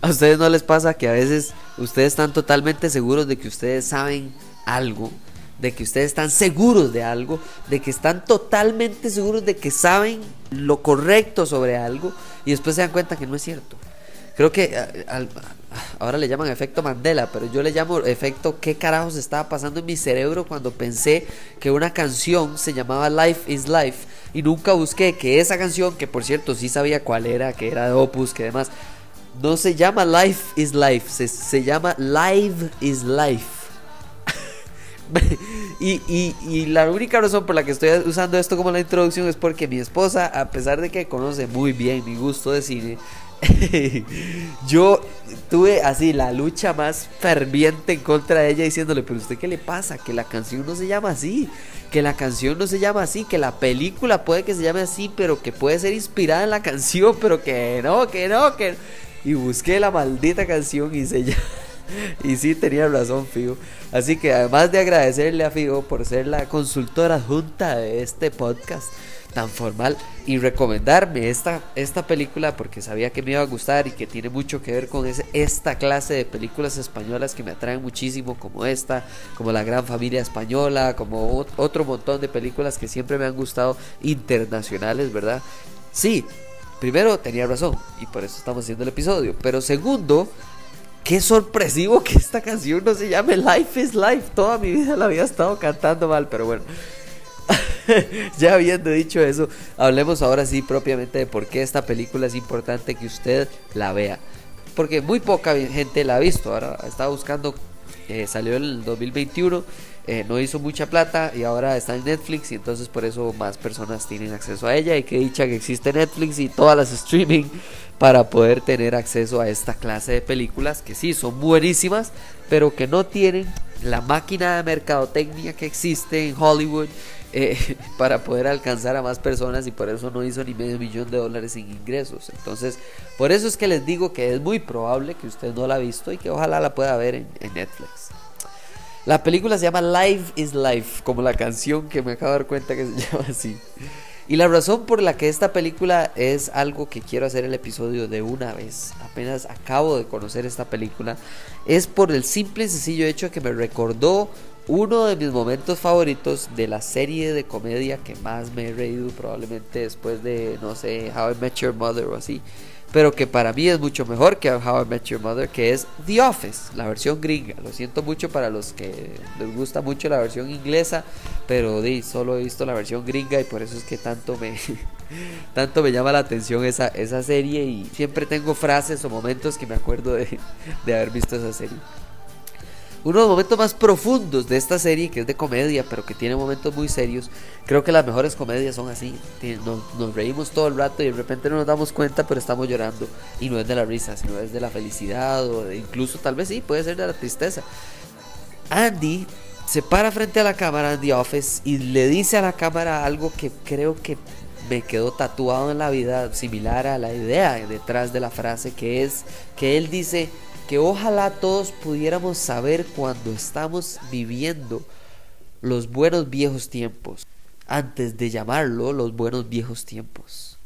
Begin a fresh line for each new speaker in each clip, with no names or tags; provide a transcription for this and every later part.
¿A ustedes no les pasa que a veces ustedes están totalmente seguros de que ustedes saben algo? De que ustedes están seguros de algo, de que están totalmente seguros de que saben lo correcto sobre algo y después se dan cuenta que no es cierto. Creo que ahora le llaman efecto Mandela, pero yo le llamo efecto qué carajos estaba pasando en mi cerebro cuando pensé que una canción se llamaba Life is Life y nunca busqué que esa canción, que por cierto sí sabía cuál era, que era de Opus, que demás, no se llama Life is Life, se, llama Live is Life. y, y, la única razón por la que estoy usando esto como la introducción es porque mi esposa, a pesar de que conoce muy bien mi gusto de cine, yo tuve así la lucha más ferviente en contra de ella diciéndole, pero usted qué le pasa, que la canción no se llama así, que la canción no se llama así, que la película puede que se llame así, pero que puede ser inspirada en la canción, pero que no, que no, que y busqué la maldita canción y se Y sí tenía razón Figo. Así que además de agradecerle a Figo por ser la consultora junta de este podcast tan formal y recomendarme esta, esta película porque sabía que me iba a gustar y que tiene mucho que ver con esta clase de películas españolas que me atraen muchísimo como esta, como La Gran Familia Española, como otro montón de películas que siempre me han gustado internacionales, ¿verdad? Sí, primero tenía razón y por eso estamos haciendo el episodio. Pero segundo, qué sorpresivo que esta canción no se llame Life is Life. Toda mi vida la había estado cantando mal, pero bueno. ya habiendo dicho eso, hablemos ahora sí propiamente de por qué esta película es importante que usted la vea. Porque muy poca gente la ha visto. Ahora estaba buscando, eh, salió en el 2021 eh, no hizo mucha plata y ahora está en Netflix y entonces por eso más personas tienen acceso a ella y que dicha que existe Netflix y todas las streaming para poder tener acceso a esta clase de películas que sí son buenísimas pero que no tienen la máquina de mercadotecnia que existe en Hollywood eh, para poder alcanzar a más personas y por eso no hizo ni medio millón de dólares en ingresos. Entonces, por eso es que les digo que es muy probable que usted no la ha visto y que ojalá la pueda ver en Netflix. La película se llama Life is Life, como la canción que me acabo de dar cuenta que se llama así. Y la razón por la que esta película es algo que quiero hacer el episodio de una vez, apenas acabo de conocer esta película, es por el simple y sencillo hecho que me recordó uno de mis momentos favoritos de la serie de comedia que más me he reído probablemente después de, no sé, How I Met Your Mother o así pero que para mí es mucho mejor que How I Met Your Mother, que es The Office, la versión gringa. Lo siento mucho para los que les gusta mucho la versión inglesa, pero di, solo he visto la versión gringa y por eso es que tanto me, tanto me llama la atención esa, esa serie y siempre tengo frases o momentos que me acuerdo de, de haber visto esa serie. Uno de los momentos más profundos de esta serie, que es de comedia, pero que tiene momentos muy serios, creo que las mejores comedias son así. Nos, reímos todo el rato y de repente no nos damos cuenta, pero estamos llorando. Y no es de la risa, sino es de la felicidad o incluso tal vez sí, puede ser de la tristeza. Andy se para frente a la cámara The Office y le dice a la cámara algo que creo que me quedó tatuado en la vida, similar a la idea detrás de la frase, que es que él dice que ojalá todos pudiéramos saber cuando estamos viviendo los buenos viejos tiempos, antes de llamarlo los buenos viejos tiempos.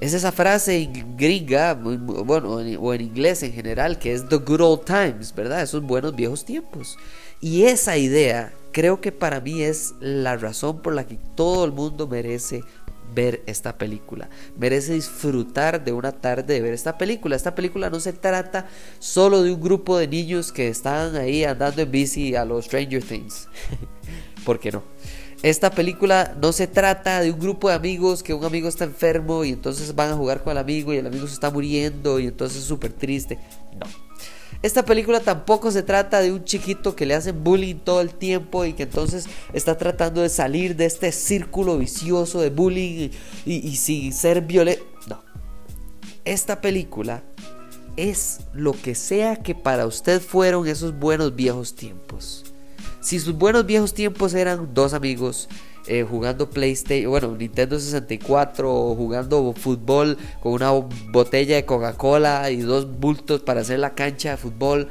Es esa frase gringa, bueno, o en inglés en general, que es the good old times, ¿verdad? Esos buenos viejos tiempos. Y esa idea creo que para mí es la razón por la que todo el mundo merece ver esta película. Merece disfrutar de una tarde de ver esta película. Esta película no se trata solo de un grupo de niños que están ahí andando en bici a los Stranger Things. ¿Por qué no? Esta película no se trata de un grupo de amigos que un amigo está enfermo y entonces van a jugar con el amigo y el amigo se está muriendo y entonces es súper triste. No. Esta película tampoco se trata de un chiquito que le hacen bullying todo el tiempo y que entonces está tratando de salir de este círculo vicioso de bullying y, sin ser violento. No. Esta película es lo que sea que para usted fueron esos buenos viejos tiempos. Si sus buenos viejos tiempos eran dos amigos eh, jugando PlayStation, bueno, Nintendo 64 o jugando fútbol con una botella de Coca-Cola y dos bultos para hacer la cancha de fútbol,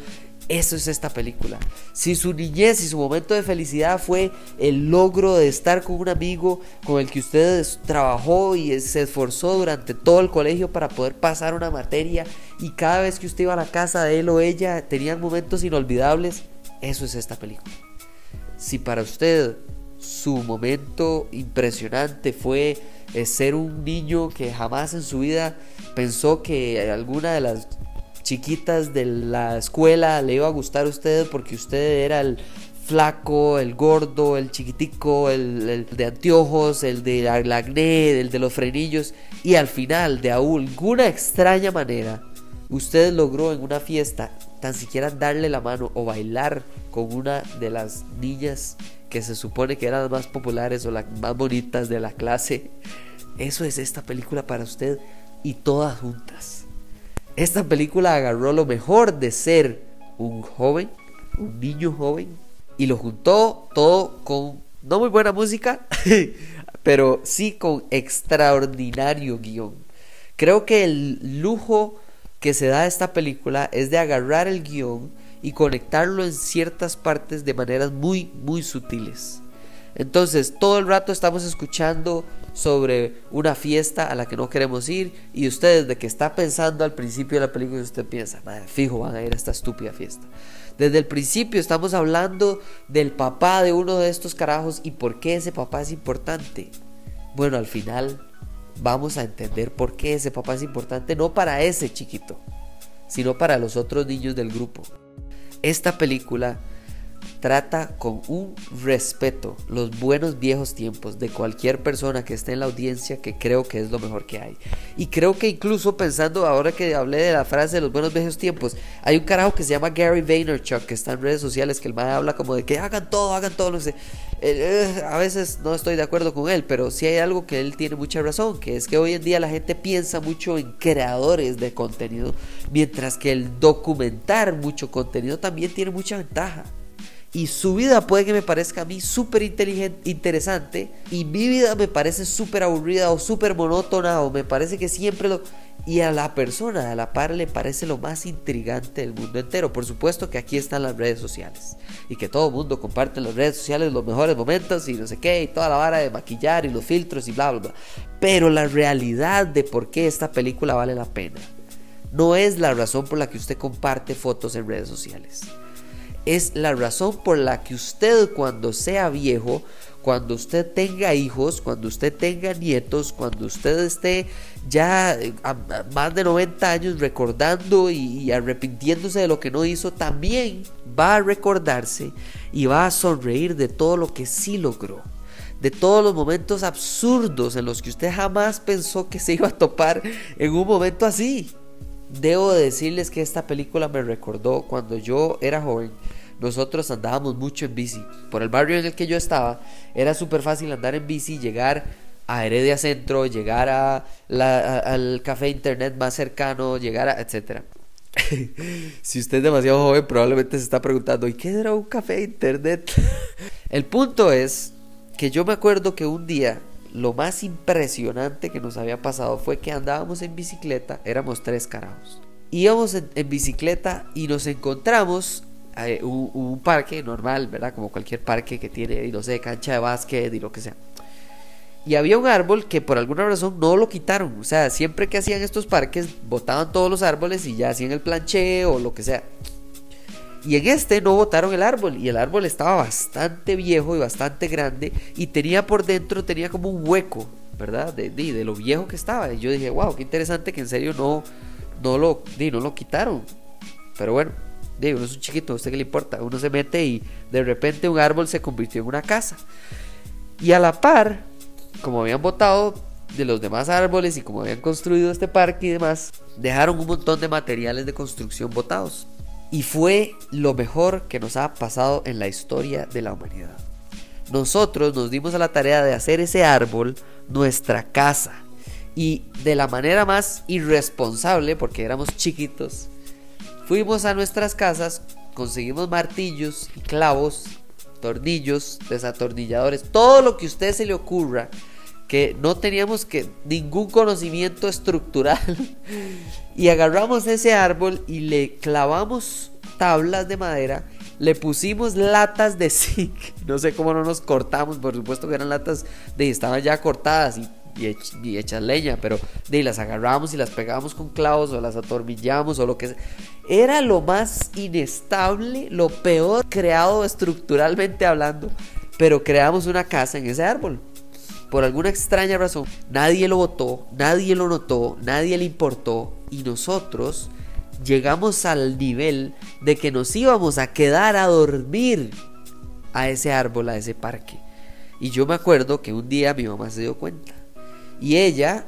eso es esta película. Si su niñez y su momento de felicidad fue el logro de estar con un amigo con el que usted trabajó y se esforzó durante todo el colegio para poder pasar una materia y cada vez que usted iba a la casa de él o ella tenían momentos inolvidables, eso es esta película. Si para usted su momento impresionante fue eh, ser un niño que jamás en su vida pensó que alguna de las chiquitas de la escuela le iba a gustar a usted porque usted era el flaco, el gordo, el chiquitico, el, de anteojos, el de la el de los frenillos. Y al final de alguna extraña manera usted logró en una fiesta tan siquiera darle la mano o bailar con una de las niñas que se supone que eran las más populares o las más bonitas de la clase. Eso es esta película para usted y todas juntas. Esta película agarró lo mejor de ser un joven, un niño joven, y lo juntó todo con no muy buena música, pero sí con extraordinario guion. Creo que el lujo que se da a esta película es de agarrar el guion y conectarlo en ciertas partes de maneras muy, muy sutiles. Entonces, todo el rato estamos escuchando sobre una fiesta a la que no queremos ir y usted desde que está pensando al principio de la película usted piensa, madre, fijo van a ir a esta estúpida fiesta. Desde el principio estamos hablando del papá de uno de estos carajos y por qué ese papá es importante. Bueno, al final vamos a entender por qué ese papá es importante, no para ese chiquito, sino para los otros niños del grupo. Esta película trata con un respeto los buenos viejos tiempos de cualquier persona que esté en la audiencia que creo que es lo mejor que hay. Y creo que incluso pensando ahora que hablé de la frase de los buenos viejos tiempos, hay un carajo que se llama Gary Vaynerchuk que está en redes sociales que el man habla como de que hagan todo, hagan todo, no sé. Eh, eh, a veces no estoy de acuerdo con él, pero sí hay algo que él tiene mucha razón, que es que hoy en día la gente piensa mucho en creadores de contenido, mientras que el documentar mucho contenido también tiene mucha ventaja y su vida puede que me parezca a mí súper interesante y mi vida me parece súper aburrida o súper monótona o me parece que siempre lo... Y a la persona, a la par, le parece lo más intrigante del mundo entero. Por supuesto que aquí están las redes sociales y que todo el mundo comparte en las redes sociales los mejores momentos y no sé qué y toda la vara de maquillar y los filtros y bla, bla, bla. Pero la realidad de por qué esta película vale la pena no es la razón por la que usted comparte fotos en redes sociales es la razón por la que usted cuando sea viejo, cuando usted tenga hijos, cuando usted tenga nietos, cuando usted esté ya eh, más de 90 años recordando y, arrepintiéndose de lo que no hizo, también va a recordarse y va a sonreír de todo lo que sí logró. De todos los momentos absurdos en los que usted jamás pensó que se iba a topar en un momento así. Debo decirles que esta película me recordó cuando yo era joven. Nosotros andábamos mucho en bici. Por el barrio en el que yo estaba, era súper fácil andar en bici, llegar a Heredia Centro, llegar a al café internet más cercano, llegar a etcétera. si usted es demasiado joven, probablemente se está preguntando, ¿y qué era un café internet? el punto es que yo me acuerdo que un día lo más impresionante que nos había pasado fue que andábamos en bicicleta, éramos tres carajos. Íbamos en, bicicleta y nos encontramos eh, un, parque normal, ¿verdad? Como cualquier parque que tiene, no sé, cancha de básquet y lo que sea. Y había un árbol que por alguna razón no lo quitaron. O sea, siempre que hacían estos parques, botaban todos los árboles y ya hacían el plancheo o lo que sea. Y en este no botaron el árbol y el árbol estaba bastante viejo y bastante grande y tenía por dentro, tenía como un hueco, ¿verdad? De, de, lo viejo que estaba. Y yo dije, wow, qué interesante que en serio no, no, lo, no lo quitaron. Pero bueno, uno es un chiquito, ¿a usted qué le importa? Uno se mete y de repente un árbol se convirtió en una casa. Y a la par, como habían botado de los demás árboles y como habían construido este parque y demás, dejaron un montón de materiales de construcción botados y fue lo mejor que nos ha pasado en la historia de la humanidad. Nosotros nos dimos a la tarea de hacer ese árbol nuestra casa y de la manera más irresponsable, porque éramos chiquitos, Fuimos a nuestras casas, conseguimos martillos y clavos, tornillos, desatornilladores, todo lo que a usted se le ocurra que no teníamos que ningún conocimiento estructural. Y agarramos ese árbol y le clavamos tablas de madera, le pusimos latas de zinc, no sé cómo no nos cortamos, por supuesto que eran latas de estaban ya cortadas y, y, hechas leña, pero de las agarramos y las pegábamos con clavos o las atornillamos o lo que sea. Era lo más inestable, lo peor creado estructuralmente hablando, pero creamos una casa en ese árbol por alguna extraña razón, nadie lo votó, nadie lo notó, nadie le importó y nosotros llegamos al nivel de que nos íbamos a quedar a dormir a ese árbol, a ese parque. Y yo me acuerdo que un día mi mamá se dio cuenta y ella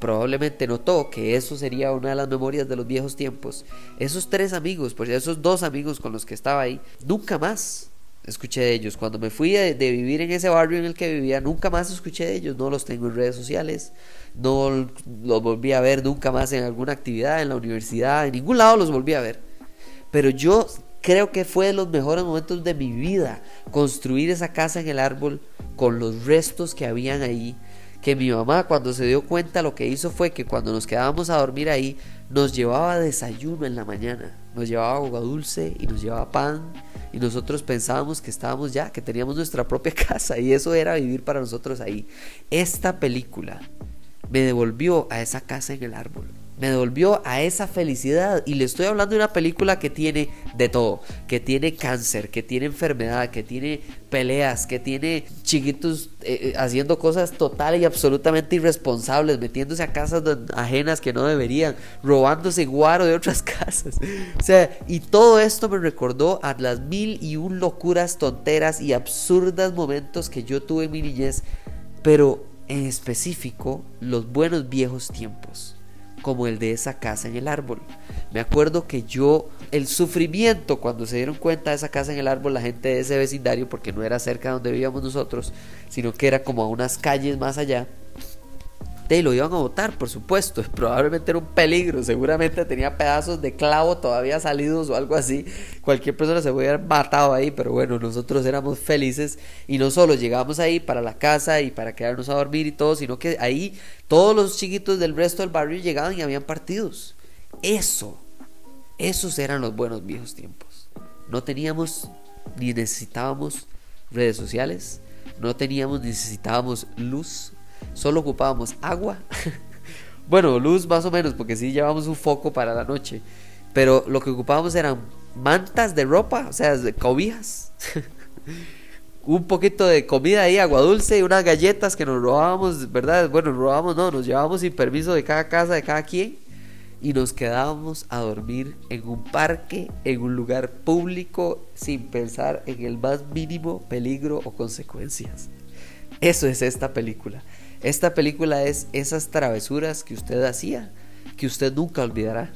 probablemente notó que eso sería una de las memorias de los viejos tiempos. Esos tres amigos, pues esos dos amigos con los que estaba ahí, nunca más escuché de ellos. Cuando me fui de, vivir en ese barrio en el que vivía, nunca más escuché de ellos. No los tengo en redes sociales, no los volví a ver nunca más en alguna actividad, en la universidad, en ningún lado los volví a ver. Pero yo creo que fue de los mejores momentos de mi vida construir esa casa en el árbol con los restos que habían ahí. Que mi mamá cuando se dio cuenta lo que hizo fue que cuando nos quedábamos a dormir ahí nos llevaba desayuno en la mañana, nos llevaba agua dulce y nos llevaba pan y nosotros pensábamos que estábamos ya, que teníamos nuestra propia casa y eso era vivir para nosotros ahí. Esta película me devolvió a esa casa en el árbol me devolvió a esa felicidad. Y le estoy hablando de una película que tiene de todo, que tiene cáncer, que tiene enfermedad, que tiene peleas, que tiene chiquitos eh, eh, haciendo cosas total y absolutamente irresponsables, metiéndose a casas ajenas que no deberían, robándose guaro de otras casas. O sea, y todo esto me recordó a las mil y un locuras, tonteras y absurdas momentos que yo tuve en mi niñez, pero en específico los buenos viejos tiempos como el de esa casa en el árbol. Me acuerdo que yo, el sufrimiento cuando se dieron cuenta de esa casa en el árbol, la gente de ese vecindario, porque no era cerca de donde vivíamos nosotros, sino que era como a unas calles más allá, y lo iban a votar, por supuesto. Probablemente era un peligro. Seguramente tenía pedazos de clavo todavía salidos o algo así. Cualquier persona se hubiera matado ahí. Pero bueno, nosotros éramos felices. Y no solo llegamos ahí para la casa y para quedarnos a dormir y todo, sino que ahí todos los chiquitos del resto del barrio llegaban y habían partidos. Eso, esos eran los buenos viejos tiempos. No teníamos ni necesitábamos redes sociales. No teníamos, necesitábamos luz solo ocupábamos agua. bueno, luz más o menos, porque sí llevábamos un foco para la noche. Pero lo que ocupábamos eran mantas de ropa, o sea, de cobijas. un poquito de comida ahí, agua dulce y unas galletas que nos robábamos, ¿verdad? Bueno, robábamos no, nos llevábamos sin permiso de cada casa, de cada quien. Y nos quedábamos a dormir en un parque, en un lugar público, sin pensar en el más mínimo peligro o consecuencias. Eso es esta película. Esta película es esas travesuras que usted hacía, que usted nunca olvidará.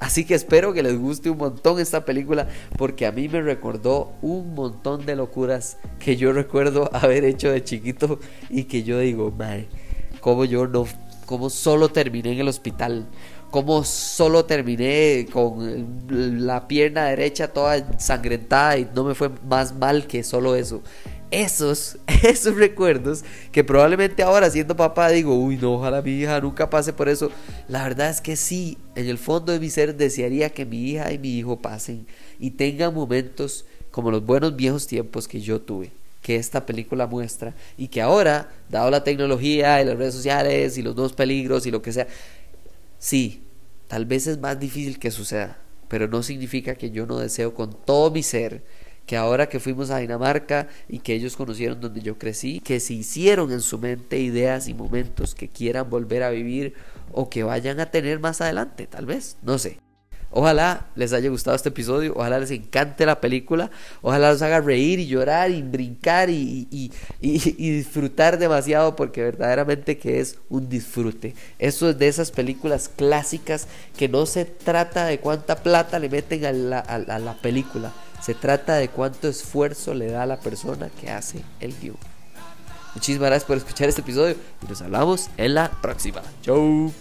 Así que espero que les guste un montón esta película porque a mí me recordó un montón de locuras que yo recuerdo haber hecho de chiquito y que yo digo, madre, como yo no, como solo terminé en el hospital, como solo terminé con la pierna derecha toda sangrentada y no me fue más mal que solo eso esos, esos recuerdos que probablemente ahora siendo papá digo, uy, no, ojalá mi hija nunca pase por eso. La verdad es que sí, en el fondo de mi ser desearía que mi hija y mi hijo pasen y tengan momentos como los buenos viejos tiempos que yo tuve que esta película muestra y que ahora, dado la tecnología y las redes sociales y los nuevos peligros y lo que sea, sí, tal vez es más difícil que suceda, pero no significa que yo no deseo con todo mi ser que ahora que fuimos a Dinamarca y que ellos conocieron donde yo crecí, que se hicieron en su mente ideas y momentos que quieran volver a vivir o que vayan a tener más adelante, tal vez, no sé. Ojalá les haya gustado este episodio, ojalá les encante la película, ojalá los haga reír y llorar y brincar y, disfrutar demasiado porque verdaderamente que es un disfrute. Eso es de esas películas clásicas que no se trata de cuánta plata le meten a la, a la película, se trata de cuánto esfuerzo le da a la persona que hace el guion. Muchísimas gracias por escuchar este episodio y nos hablamos en la próxima. Chau.